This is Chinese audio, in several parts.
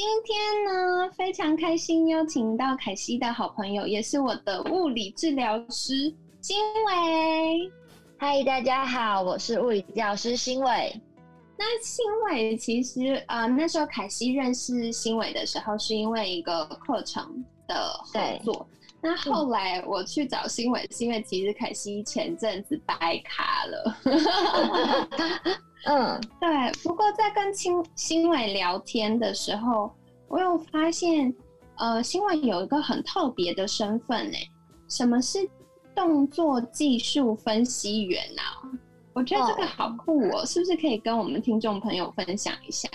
今天呢，非常开心邀请到凯西的好朋友，也是我的物理治疗师新伟。嗨，大家好，我是物理治疗师新伟。那新伟其实呃，那时候凯西认识新伟的时候，是因为一个课程的合作。那后来我去找新伟，是因为其实凯西前阵子白卡了。嗯，对。不过在跟新新伟聊天的时候，我有发现，呃，新闻有一个很特别的身份诶。什么是动作技术分析员啊？我觉得这个好酷哦，是不是可以跟我们听众朋友分享一下？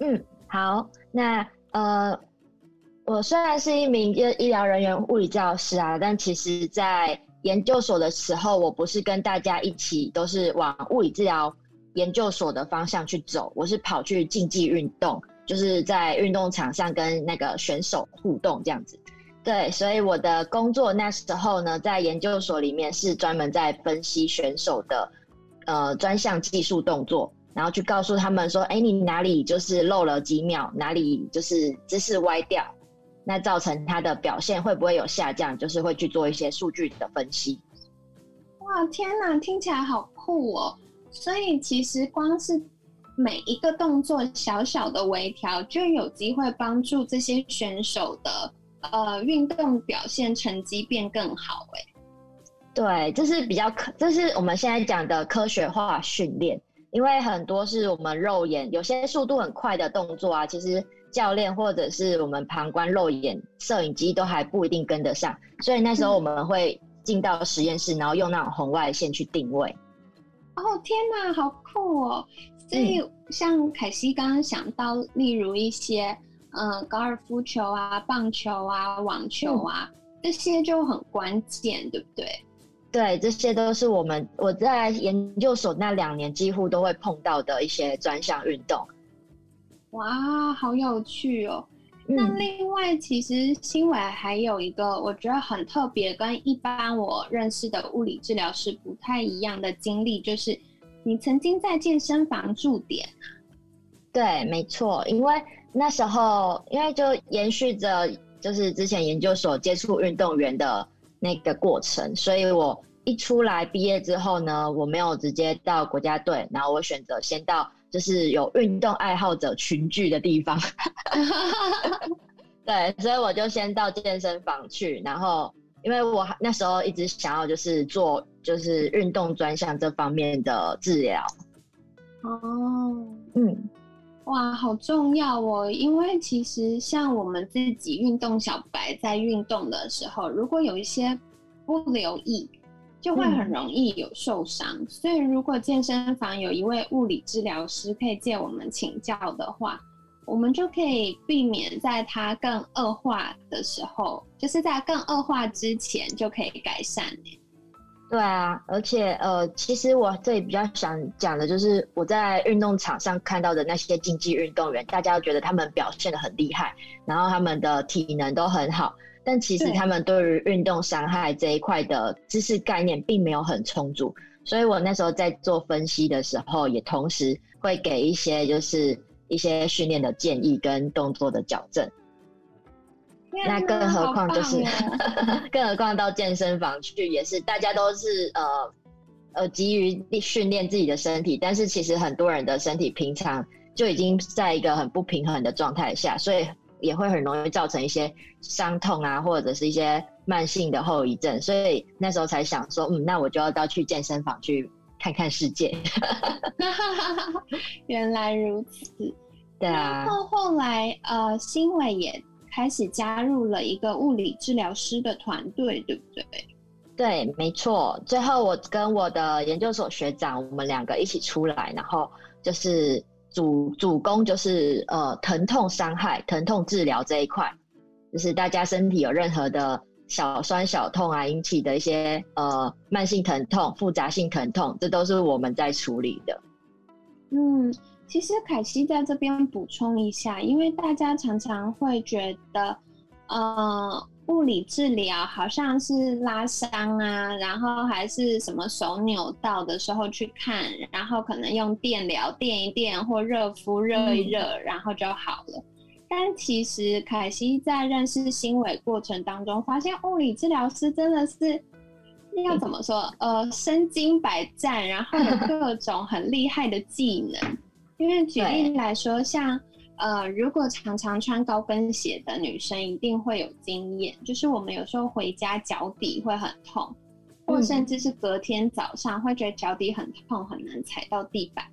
嗯，好。那呃，我虽然是一名医医疗人员、物理教师啊，但其实在研究所的时候，我不是跟大家一起都是往物理治疗。研究所的方向去走，我是跑去竞技运动，就是在运动场上跟那个选手互动这样子。对，所以我的工作那时候呢，在研究所里面是专门在分析选手的呃专项技术动作，然后去告诉他们说，哎，你哪里就是漏了几秒，哪里就是姿势歪掉，那造成他的表现会不会有下降，就是会去做一些数据的分析。哇，天哪，听起来好酷哦！所以其实光是每一个动作小小的微调，就有机会帮助这些选手的呃运动表现成绩变更好。哎，对，这是比较科，这是我们现在讲的科学化训练。因为很多是我们肉眼有些速度很快的动作啊，其实教练或者是我们旁观肉眼摄影机都还不一定跟得上。所以那时候我们会进到实验室，然后用那种红外线去定位。哦天哪，好酷哦！所以像凯西刚刚想到，例如一些嗯高尔夫球啊、棒球啊、网球啊，这些就很关键，对不对？对，这些都是我们我在研究所那两年几乎都会碰到的一些专项运动。哇，好有趣哦！那另外，其实新伟还有一个我觉得很特别，跟一般我认识的物理治疗师不太一样的经历，就是你曾经在健身房驻点。对，没错，因为那时候因为就延续着就是之前研究所接触运动员的那个过程，所以我一出来毕业之后呢，我没有直接到国家队，然后我选择先到。就是有运动爱好者群聚的地方，对，所以我就先到健身房去，然后因为我那时候一直想要就是做就是运动专项这方面的治疗。哦，嗯，哇，好重要哦！因为其实像我们自己运动小白在运动的时候，如果有一些不留意。就会很容易有受伤，所以如果健身房有一位物理治疗师可以借我们请教的话，我们就可以避免在它更恶化的时候，就是在更恶化之前就可以改善。对啊，而且呃，其实我这里比较想讲的就是我在运动场上看到的那些竞技运动员，大家都觉得他们表现的很厉害，然后他们的体能都很好。但其实他们对于运动伤害这一块的知识概念并没有很充足，所以我那时候在做分析的时候，也同时会给一些就是一些训练的建议跟动作的矫正。那更何况就是，更何况到健身房去也是，大家都是呃呃急于训练自己的身体，但是其实很多人的身体平常就已经在一个很不平衡的状态下，所以。也会很容易造成一些伤痛啊，或者是一些慢性的后遗症，所以那时候才想说，嗯，那我就要到去健身房去看看世界。原来如此，对啊。然后后来，呃，新伟也开始加入了一个物理治疗师的团队，对不对？对，没错。最后我跟我的研究所学长，我们两个一起出来，然后就是。主主攻就是呃疼痛伤害、疼痛治疗这一块，就是大家身体有任何的小酸小痛啊引起的一些呃慢性疼痛、复杂性疼痛，这都是我们在处理的。嗯，其实凯西在这边补充一下，因为大家常常会觉得，呃。物理治疗好像是拉伤啊，然后还是什么手扭到的时候去看，然后可能用电疗电一电或热敷热一热，然后就好了。但其实凯西在认识新伟过程当中，发现物理治疗师真的是要怎么说？呃，身经百战，然后有各种很厉害的技能。因为举例来说，像。呃，如果常常穿高跟鞋的女生一定会有经验，就是我们有时候回家脚底会很痛，或甚至是隔天早上会觉得脚底很痛，很难踩到地板。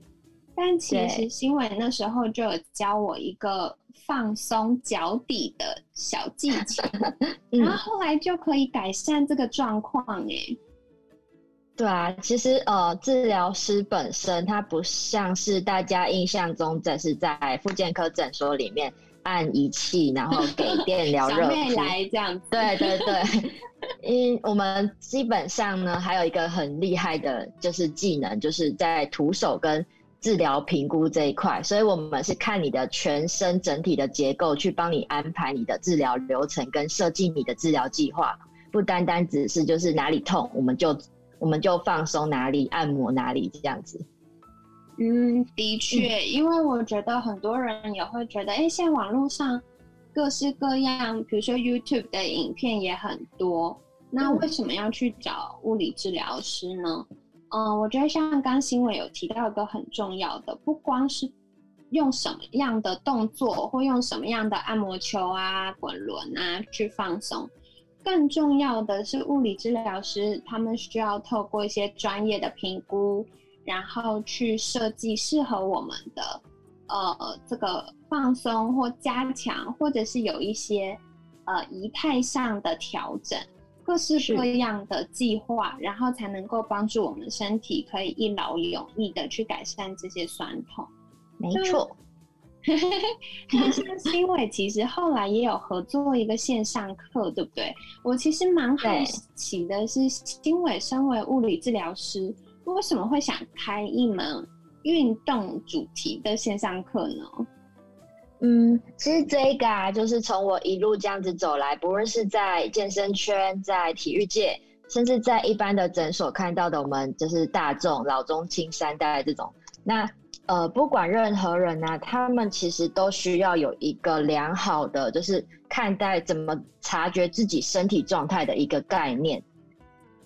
但其实新伟那时候就有教我一个放松脚底的小技巧，然后后来就可以改善这个状况哎。对啊，其实呃，治疗师本身他不像是大家印象中，只是在复健科诊所里面按仪器，然后给 电疗热敷来这样子。对对对，因我们基本上呢，还有一个很厉害的就是技能，就是在徒手跟治疗评估这一块，所以我们是看你的全身整体的结构，去帮你安排你的治疗流程跟设计你的治疗计划，不单单只是就是哪里痛我们就。我们就放松哪里，按摩哪里，这样子。嗯，的确，因为我觉得很多人也会觉得，哎，现在网络上各式各样，比如说 YouTube 的影片也很多，那为什么要去找物理治疗师呢？嗯，我觉得像刚新闻有提到一个很重要的，不光是用什么样的动作，或用什么样的按摩球啊、滚轮啊去放松。更重要的是，物理治疗师他们需要透过一些专业的评估，然后去设计适合我们的呃这个放松或加强，或者是有一些呃仪态上的调整，各式各样的计划，然后才能够帮助我们身体可以一劳永逸的去改善这些酸痛。没错。那 像 新伟其实后来也有合作一个线上课，对不对？我其实蛮好奇的是，新伟身为物理治疗师，为什么会想开一门运动主题的线上课呢？嗯，其实这个啊，就是从我一路这样子走来，不论是在健身圈、在体育界，甚至在一般的诊所看到的，我们就是大众老中青三代这种，那。呃，不管任何人呢，他们其实都需要有一个良好的，就是看待怎么察觉自己身体状态的一个概念。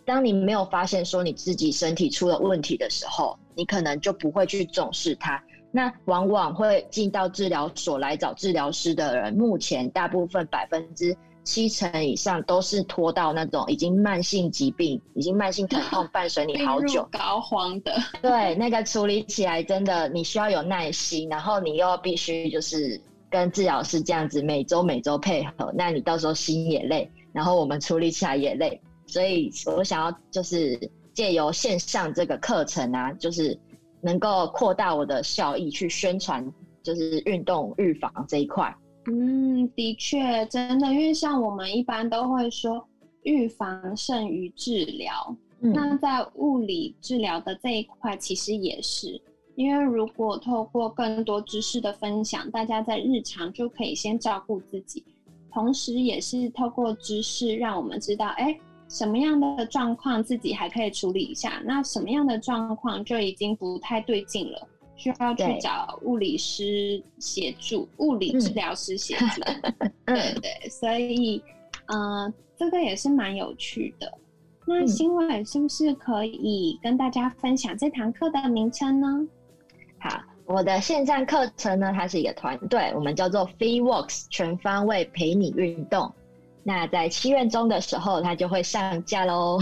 当你没有发现说你自己身体出了问题的时候，你可能就不会去重视它。那往往会进到治疗所来找治疗师的人，目前大部分百分之。七成以上都是拖到那种已经慢性疾病、已经慢性疼痛伴随你 好久、膏肓的。对，那个处理起来真的你需要有耐心，然后你又必须就是跟治疗师这样子每周每周配合，那你到时候心也累，然后我们处理起来也累，所以我想要就是借由线上这个课程啊，就是能够扩大我的效益，去宣传就是运动预防这一块。嗯，的确，真的，因为像我们一般都会说预防胜于治疗。那在物理治疗的这一块，其实也是，因为如果透过更多知识的分享，大家在日常就可以先照顾自己，同时也是透过知识让我们知道，哎，什么样的状况自己还可以处理一下，那什么样的状况就已经不太对劲了。需要去找物理师协助，物理治疗师协助。对对，所以，嗯，这个也是蛮有趣的。那新伟是不是可以跟大家分享这堂课的名称呢？好，我的线上课程呢，它是一个团队，我们叫做 Free Works 全方位陪你运动。那在七月中的时候，它就会上架喽。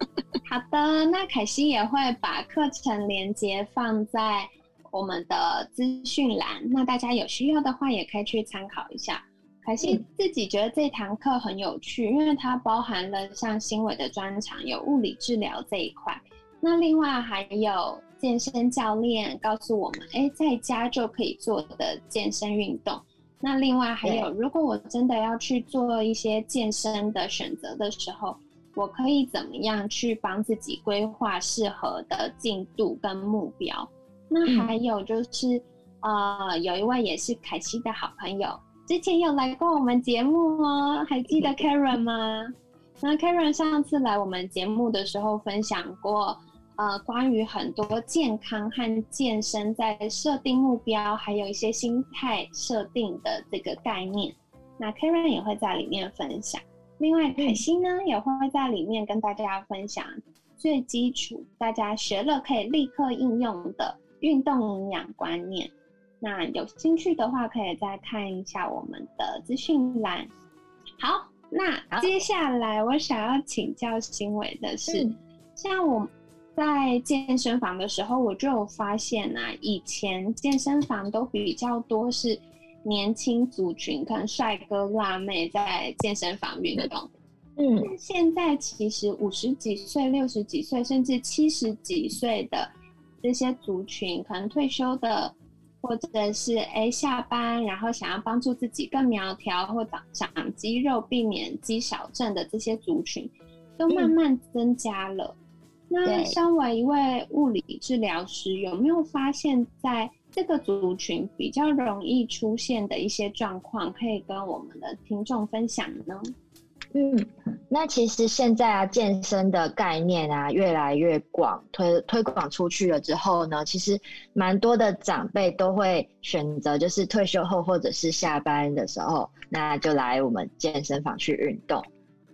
好的，那凯西也会把课程连接放在我们的资讯栏，那大家有需要的话也可以去参考一下。凯西自己觉得这堂课很有趣，因为它包含了像新伟的专长，有物理治疗这一块，那另外还有健身教练告诉我们，哎，在家就可以做的健身运动，那另外还有，如果我真的要去做一些健身的选择的时候，我可以怎么样去帮自己规划适合的进度跟目标？那还有就是，呃，有一位也是凯西的好朋友，之前有来过我们节目哦，还记得 Karen 吗？那 Karen 上次来我们节目的时候分享过。呃，关于很多健康和健身在设定目标，还有一些心态设定的这个概念，那 Karen 也会在里面分享。另外，凯西呢也会在里面跟大家分享最基础、大家学了可以立刻应用的运动营养观念。那有兴趣的话，可以再看一下我们的资讯栏。好，那接下来我想要请教新伟的是，像我。在健身房的时候，我就有发现啊，以前健身房都比较多是年轻族群，可能帅哥辣妹在健身房运动。嗯，现在其实五十几岁、六十几岁，甚至七十几岁的这些族群，可能退休的，或者是哎下班，然后想要帮助自己更苗条或长长肌肉，避免肌少症的这些族群，都慢慢增加了。那身为一位物理治疗师，有没有发现，在这个族群比较容易出现的一些状况，可以跟我们的听众分享呢？嗯，那其实现在啊，健身的概念啊，越来越广，推推广出去了之后呢，其实蛮多的长辈都会选择，就是退休后或者是下班的时候，那就来我们健身房去运动。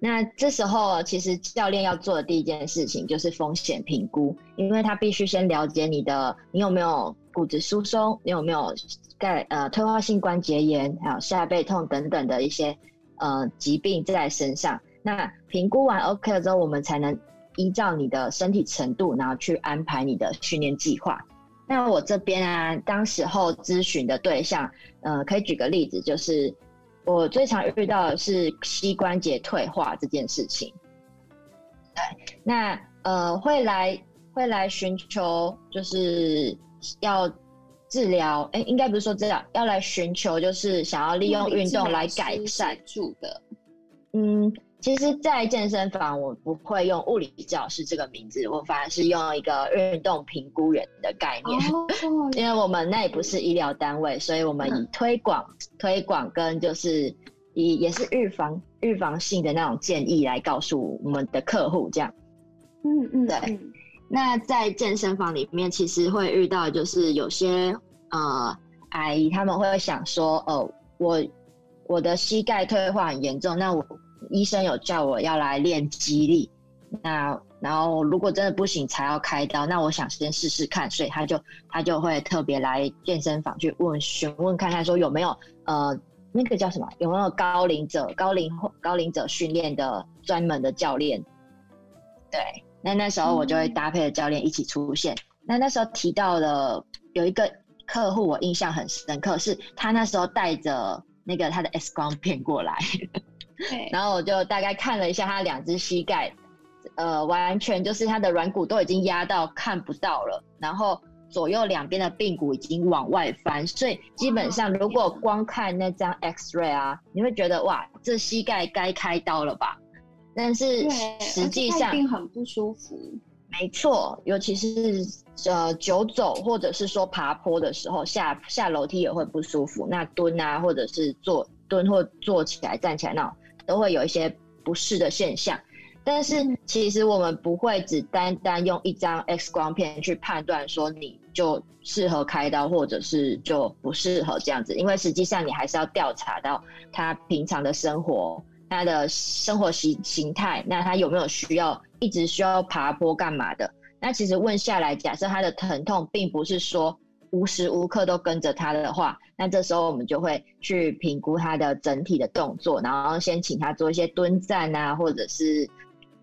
那这时候，其实教练要做的第一件事情就是风险评估，因为他必须先了解你的，你有没有骨质疏松，你有没有钙呃退化性关节炎，还有下背痛等等的一些呃疾病在身上。那评估完 OK 了之后，我们才能依照你的身体程度，然后去安排你的训练计划。那我这边啊，当时候咨询的对象，呃，可以举个例子，就是。我最常遇到的是膝关节退化这件事情。对，那呃会来会来寻求就是要治疗，哎，应该不是说治疗，要来寻求就是想要利用运动来改善住的，嗯。其实，在健身房，我不会用物理治疗师这个名字，我反而是用一个运动评估员的概念，因为我们那也不是医疗单位，所以我们以推广、推广跟就是以也是预防、预防性的那种建议来告诉我们的客户，这样。嗯嗯，对。那在健身房里面，其实会遇到就是有些呃阿姨他们会想说，哦，我我的膝盖退化很严重，那我。医生有叫我要来练肌力，那然后如果真的不行才要开刀，那我想先试试看，所以他就他就会特别来健身房去问询问看看说有没有呃那个叫什么有没有高龄者高龄高龄者训练的专门的教练，对，那那时候我就会搭配的教练一起出现。那那时候提到了有一个客户我印象很深刻，是他那时候带着那个他的 X 光片过来。然后我就大概看了一下他两只膝盖，呃，完全就是他的软骨都已经压到看不到了，然后左右两边的髌骨已经往外翻，所以基本上如果光看那张 X ray 啊，你会觉得哇，这膝盖该开刀了吧？但是实际上很不舒服。没错，尤其是呃久走或者是说爬坡的时候，下下楼梯也会不舒服。那蹲啊，或者是坐蹲或坐起来站起来那种。都会有一些不适的现象，但是其实我们不会只单单用一张 X 光片去判断说你就适合开刀，或者是就不适合这样子，因为实际上你还是要调查到他平常的生活，他的生活形形态，那他有没有需要一直需要爬坡干嘛的？那其实问下来，假设他的疼痛并不是说。无时无刻都跟着他的话，那这时候我们就会去评估他的整体的动作，然后先请他做一些蹲站啊，或者是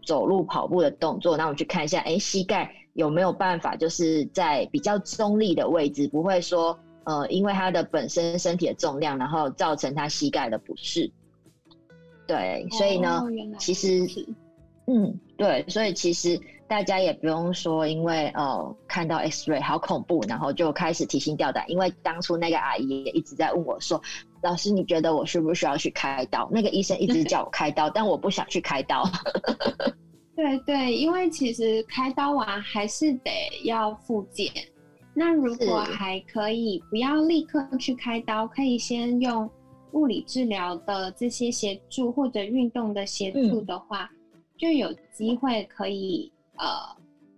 走路、跑步的动作。那我们去看一下，哎，膝盖有没有办法就是在比较中立的位置，不会说呃，因为他的本身身体的重量，然后造成他膝盖的不适。对，所以呢，其实，嗯，对，所以其实大家也不用说，因为呃看到 X ray 好恐怖，然后就开始提心吊胆。因为当初那个阿姨也一直在问我说：“老师，你觉得我需不需要去开刀？”那个医生一直叫我开刀，但我不想去开刀。对对，因为其实开刀完还是得要复检。那如果还可以不要立刻去开刀，可以先用物理治疗的这些协助或者运动的协助的话，就有机会可以呃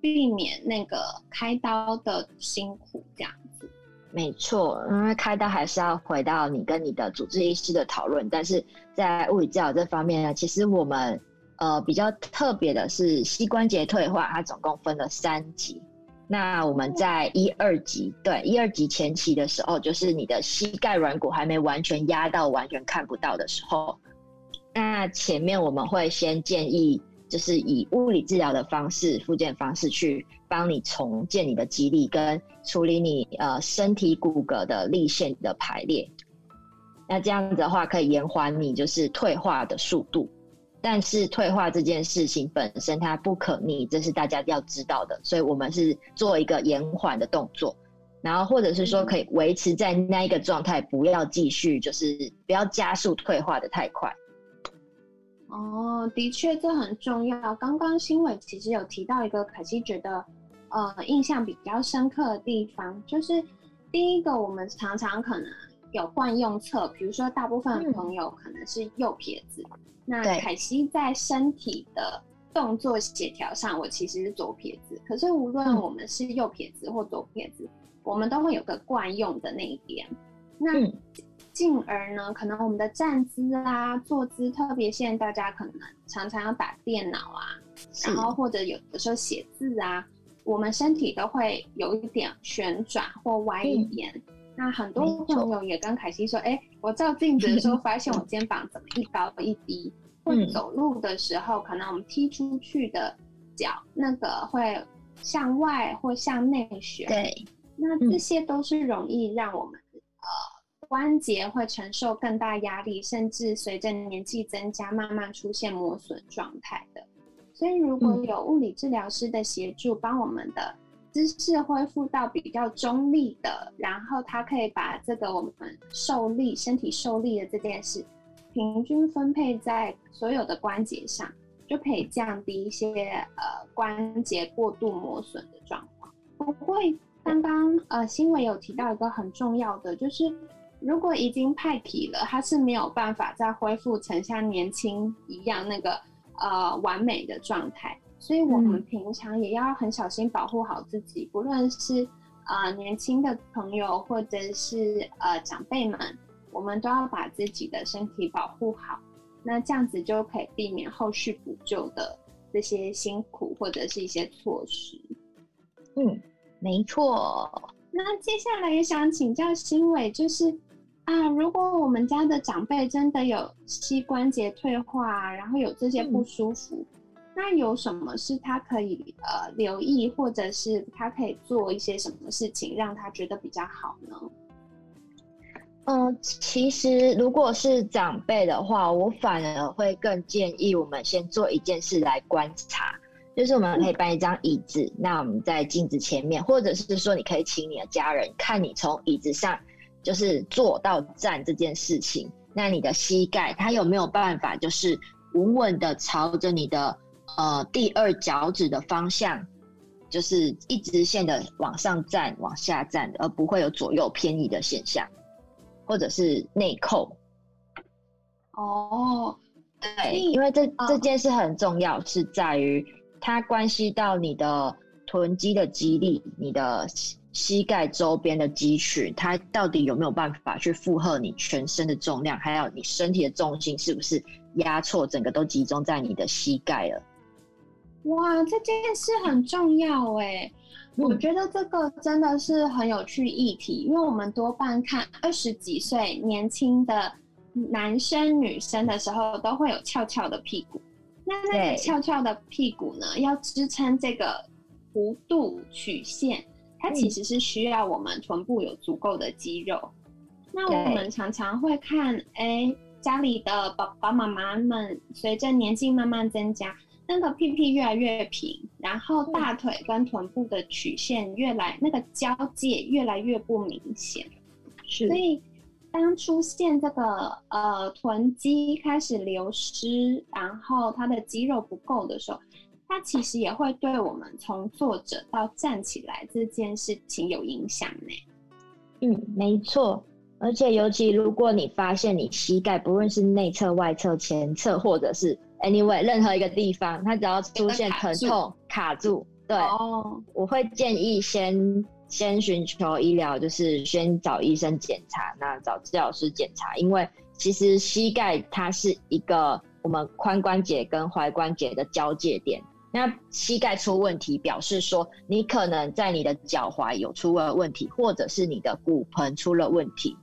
避免那个开刀的辛苦这样子。没错，因为开刀还是要回到你跟你的主治医师的讨论，但是在物理治疗这方面呢，其实我们呃比较特别的是膝关节退化，它总共分了三级。那我们在一二级，对一二级前期的时候，就是你的膝盖软骨还没完全压到完全看不到的时候，那前面我们会先建议，就是以物理治疗的方式、复健方式去帮你重建你的肌力，跟处理你呃身体骨骼的力线的排列。那这样子的话，可以延缓你就是退化的速度。但是退化这件事情本身它不可逆，这是大家要知道的，所以我们是做一个延缓的动作，然后或者是说可以维持在那一个状态，不要继续就是不要加速退化的太快。哦，的确这很重要。刚刚新伟其实有提到一个可惜觉得呃印象比较深刻的地方，就是第一个我们常常可能有惯用侧，比如说大部分朋友可能是右撇子。那凯西在身体的动作协调上，我其实是左撇子。可是无论我们是右撇子或左撇子，我们都会有个惯用的那一边。那进而呢，可能我们的站姿啊、坐姿，特别现在大家可能常常要打电脑啊，然后或者有的时候写字啊，我们身体都会有一点旋转或歪一边。那很多朋友也跟凯西说：“哎，我照镜子的时候发现我 肩膀怎么一高一低？或者走路的时候，可能我们踢出去的脚那个会向外或向内旋。对，那这些都是容易让我们呃关节会承受更大压力，甚至随着年纪增加，慢慢出现磨损状态的。所以，如果有物理治疗师的协助，帮我们的。”姿势恢复到比较中立的，然后他可以把这个我们受力、身体受力的这件事，平均分配在所有的关节上，就可以降低一些呃关节过度磨损的状况。不会，刚刚呃新闻有提到一个很重要的，就是如果已经派体了，它是没有办法再恢复成像年轻一样那个呃完美的状态。所以，我们平常也要很小心保护好自己，不论是啊年轻的朋友，或者是呃长辈们，我们都要把自己的身体保护好。那这样子就可以避免后续补救的这些辛苦或者是一些措施。嗯，没错。那接下来也想请教新伟，就是啊，如果我们家的长辈真的有膝关节退化，然后有这些不舒服。那有什么是他可以呃留意，或者是他可以做一些什么事情，让他觉得比较好呢？嗯，其实如果是长辈的话，我反而会更建议我们先做一件事来观察，就是我们可以搬一张椅子，那我们在镜子前面，或者是说你可以请你的家人看你从椅子上就是坐到站这件事情，那你的膝盖它有没有办法就是稳稳的朝着你的。呃，第二脚趾的方向就是一直线的往上站、往下站，而不会有左右偏移的现象，或者是内扣。哦，对，因为这这件事很重要，是在于它关系到你的臀肌的肌力、你的膝盖周边的肌群，它到底有没有办法去负荷你全身的重量，还有你身体的重心是不是压错，整个都集中在你的膝盖了。哇，这件事很重要哎，我觉得这个真的是很有趣议题，因为我们多半看二十几岁年轻的男生女生的时候，都会有翘翘的屁股。那那个翘翘的屁股呢，要支撑这个弧度曲线，它其实是需要我们臀部有足够的肌肉。那我们常常会看，哎，家里的爸爸妈妈们随着年纪慢慢增加。那个屁屁越来越平，然后大腿跟臀部的曲线越来那个交界越来越不明显，是，所以当出现这个呃臀肌开始流失，然后它的肌肉不够的时候，它其实也会对我们从坐着到站起来这件事情有影响呢。嗯，没错。而且尤其如果你发现你膝盖不论是内侧、外侧、前侧，或者是 anyway 任何一个地方，它只要出现疼痛卡住，对，我会建议先先寻求医疗，就是先找医生检查，那找治疗师检查，因为其实膝盖它是一个我们髋关节跟踝关节的交界点，那膝盖出问题，表示说你可能在你的脚踝有出了问题，或者是你的骨盆出了问题。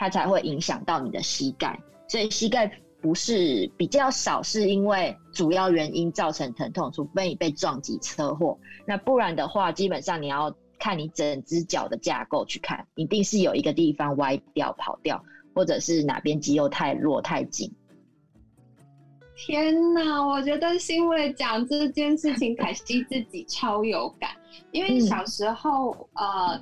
它才会影响到你的膝盖，所以膝盖不是比较少，是因为主要原因造成疼痛，除非你被撞击车祸，那不然的话，基本上你要看你整只脚的架构去看，一定是有一个地方歪掉、跑掉，或者是哪边肌肉太弱、太紧。天哪，我觉得欣慰讲这件事情，凯西自己超有感，因为小时候呃。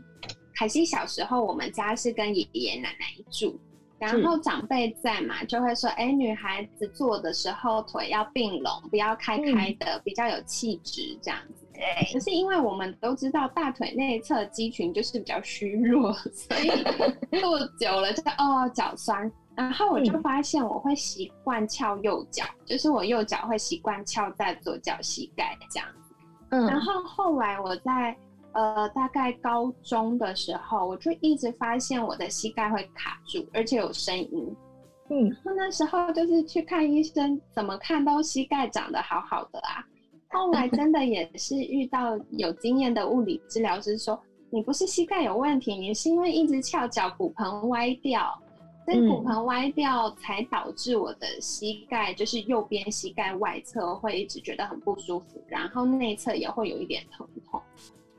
凯西小时候，我们家是跟爷爷奶奶住，然后长辈在嘛，就会说：“哎，女孩子坐的时候腿要并拢，不要开开的，比较有气质。”这样子。对。可是因为我们都知道大腿内侧肌群就是比较虚弱，所以 坐久了就哦脚酸。然后我就发现我会习惯翘右脚，就是我右脚会习惯翘在左脚膝盖这样子。嗯。然后后来我在。呃，大概高中的时候，我就一直发现我的膝盖会卡住，而且有声音。嗯，那时候就是去看医生，怎么看都膝盖长得好好的啊。后来真的也是遇到有经验的物理治疗师说，你不是膝盖有问题，你是因为一直翘脚，骨盆歪掉，所以骨盆歪掉才导致我的膝盖就是右边膝盖外侧会一直觉得很不舒服，然后内侧也会有一点疼痛。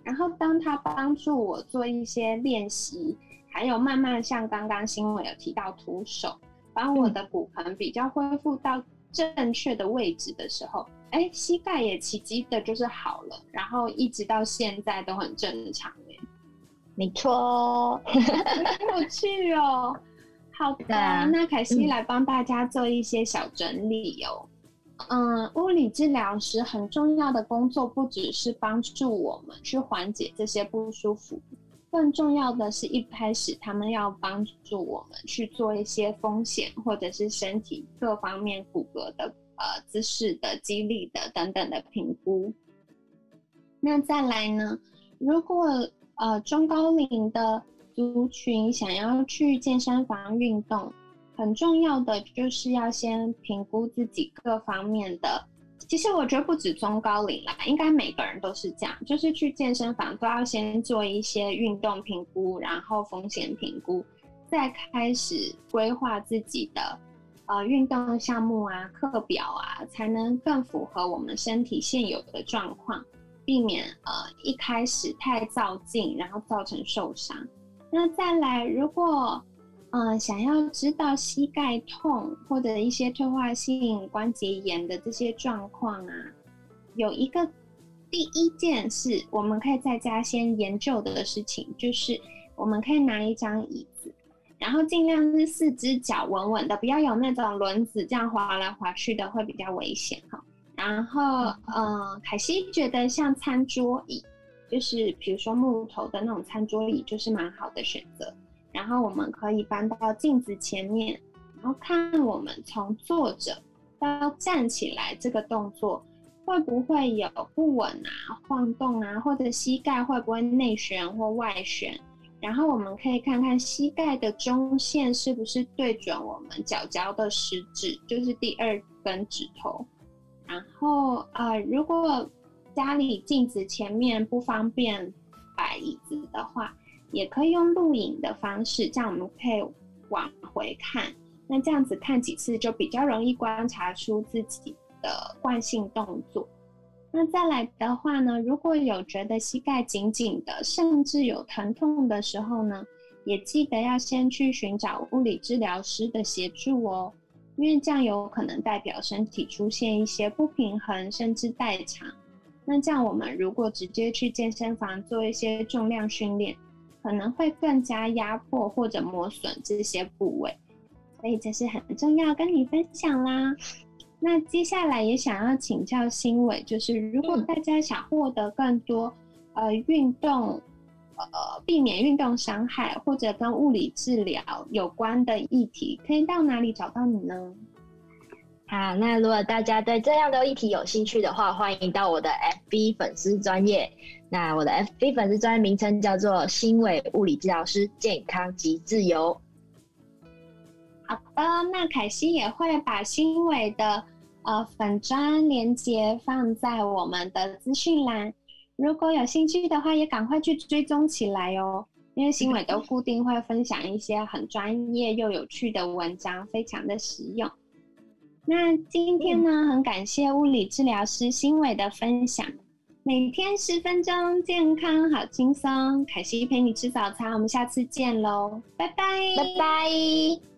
然后，当他帮助我做一些练习，还有慢慢像刚刚新闻有提到徒手，把我的骨盆比较恢复到正确的位置的时候，哎，膝盖也奇迹的就是好了，然后一直到现在都很正常哎，没错，很有趣哦。好的，那凯西来帮大家做一些小整理哦。嗯，物理治疗师很重要的工作不只是帮助我们去缓解这些不舒服，更重要的是一开始他们要帮助我们去做一些风险或者是身体各方面骨骼的呃姿势的肌力的等等的评估。那再来呢，如果呃中高龄的族群想要去健身房运动。很重要的就是要先评估自己各方面的。其实我觉得不止中高龄啦，应该每个人都是这样，就是去健身房都要先做一些运动评估，然后风险评估，再开始规划自己的呃运动项目啊、课表啊，才能更符合我们身体现有的状况，避免呃一开始太造劲，然后造成受伤。那再来，如果嗯，想要知道膝盖痛或者一些退化性关节炎的这些状况啊，有一个第一件事我们可以在家先研究的事情，就是我们可以拿一张椅子，然后尽量是四只脚稳稳的，不要有那种轮子这样滑来滑去的，会比较危险哈。然后，嗯，凯西觉得像餐桌椅，就是比如说木头的那种餐桌椅，就是蛮好的选择。然后我们可以搬到镜子前面，然后看我们从坐着到站起来这个动作会不会有不稳啊、晃动啊，或者膝盖会不会内旋或外旋。然后我们可以看看膝盖的中线是不是对准我们脚脚的食指，就是第二根指头。然后呃，如果家里镜子前面不方便摆椅子的话。也可以用录影的方式，这样我们可以往回看。那这样子看几次，就比较容易观察出自己的惯性动作。那再来的话呢，如果有觉得膝盖紧紧的，甚至有疼痛的时候呢，也记得要先去寻找物理治疗师的协助哦。因为这样有可能代表身体出现一些不平衡，甚至代偿。那这样我们如果直接去健身房做一些重量训练，可能会更加压迫或者磨损这些部位。所以这是很重要跟你分享啦。那接下来也想要请教新伟，就是如果大家想获得更多呃运动。呃，避免运动伤害或者跟物理治疗有关的议题，可以到哪里找到你呢？好，那如果大家对这样的议题有兴趣的话，欢迎到我的 FB 粉丝专业。那我的 FB 粉丝专业名称叫做“新伟物理治疗师健康及自由”。好的，那凯西也会把新伟的呃粉砖连接放在我们的资讯栏。如果有兴趣的话，也赶快去追踪起来哦。因为新伟都固定会分享一些很专业又有趣的文章，非常的实用。那今天呢，很感谢物理治疗师新伟的分享。每天十分钟，健康好轻松。凯西陪你吃早餐，我们下次见喽，拜拜，拜拜。